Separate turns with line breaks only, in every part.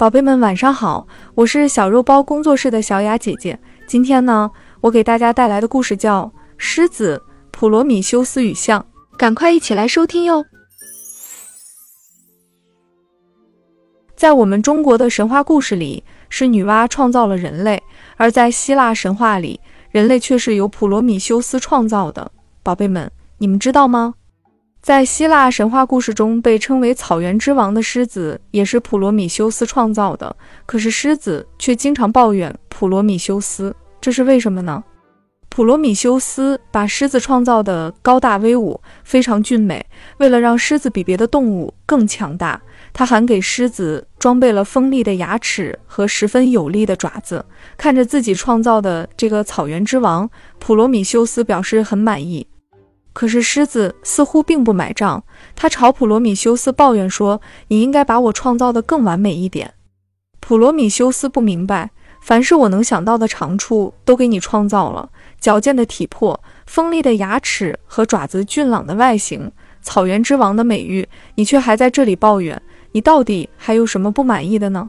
宝贝们晚上好，我是小肉包工作室的小雅姐姐。今天呢，我给大家带来的故事叫《狮子普罗米修斯与象》，赶快一起来收听哟。在我们中国的神话故事里，是女娲创造了人类；而在希腊神话里，人类却是由普罗米修斯创造的。宝贝们，你们知道吗？在希腊神话故事中，被称为草原之王的狮子也是普罗米修斯创造的。可是狮子却经常抱怨普罗米修斯，这是为什么呢？普罗米修斯把狮子创造的高大威武，非常俊美。为了让狮子比别的动物更强大，他还给狮子装备了锋利的牙齿和十分有力的爪子。看着自己创造的这个草原之王，普罗米修斯表示很满意。可是狮子似乎并不买账，他朝普罗米修斯抱怨说：“你应该把我创造的更完美一点。”普罗米修斯不明白，凡是我能想到的长处都给你创造了，矫健的体魄、锋利的牙齿和爪子、俊朗的外形、草原之王的美誉，你却还在这里抱怨，你到底还有什么不满意的呢？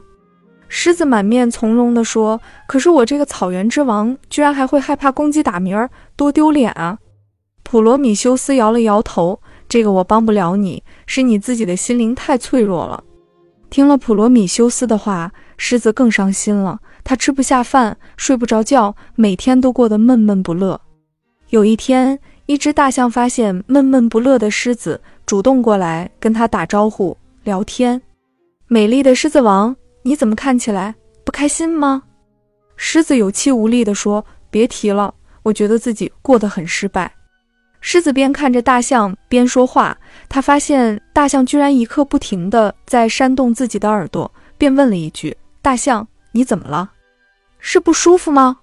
狮子满面从容地说：“可是我这个草原之王居然还会害怕公鸡打鸣儿，多丢脸啊！”普罗米修斯摇了摇头：“这个我帮不了你，是你自己的心灵太脆弱了。”听了普罗米修斯的话，狮子更伤心了。他吃不下饭，睡不着觉，每天都过得闷闷不乐。有一天，一只大象发现闷闷不乐的狮子，主动过来跟他打招呼聊天。美丽的狮子王，你怎么看起来不开心吗？狮子有气无力地说：“别提了，我觉得自己过得很失败。”狮子边看着大象边说话，他发现大象居然一刻不停地在扇动自己的耳朵，便问了一句：“大象，你怎么了？是不舒服吗？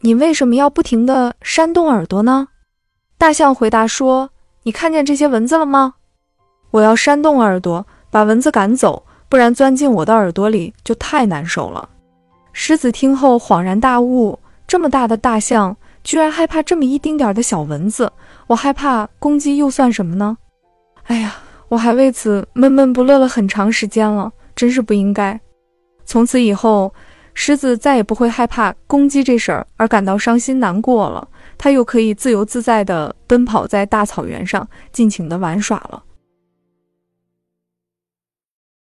你为什么要不停地扇动耳朵呢？”大象回答说：“你看见这些蚊子了吗？我要扇动耳朵把蚊子赶走，不然钻进我的耳朵里就太难受了。”狮子听后恍然大悟：这么大的大象。居然害怕这么一丁点的小蚊子，我害怕公鸡又算什么呢？哎呀，我还为此闷闷不乐了很长时间了，真是不应该。从此以后，狮子再也不会害怕公鸡这事儿而感到伤心难过了，它又可以自由自在地奔跑在大草原上，尽情地玩耍了。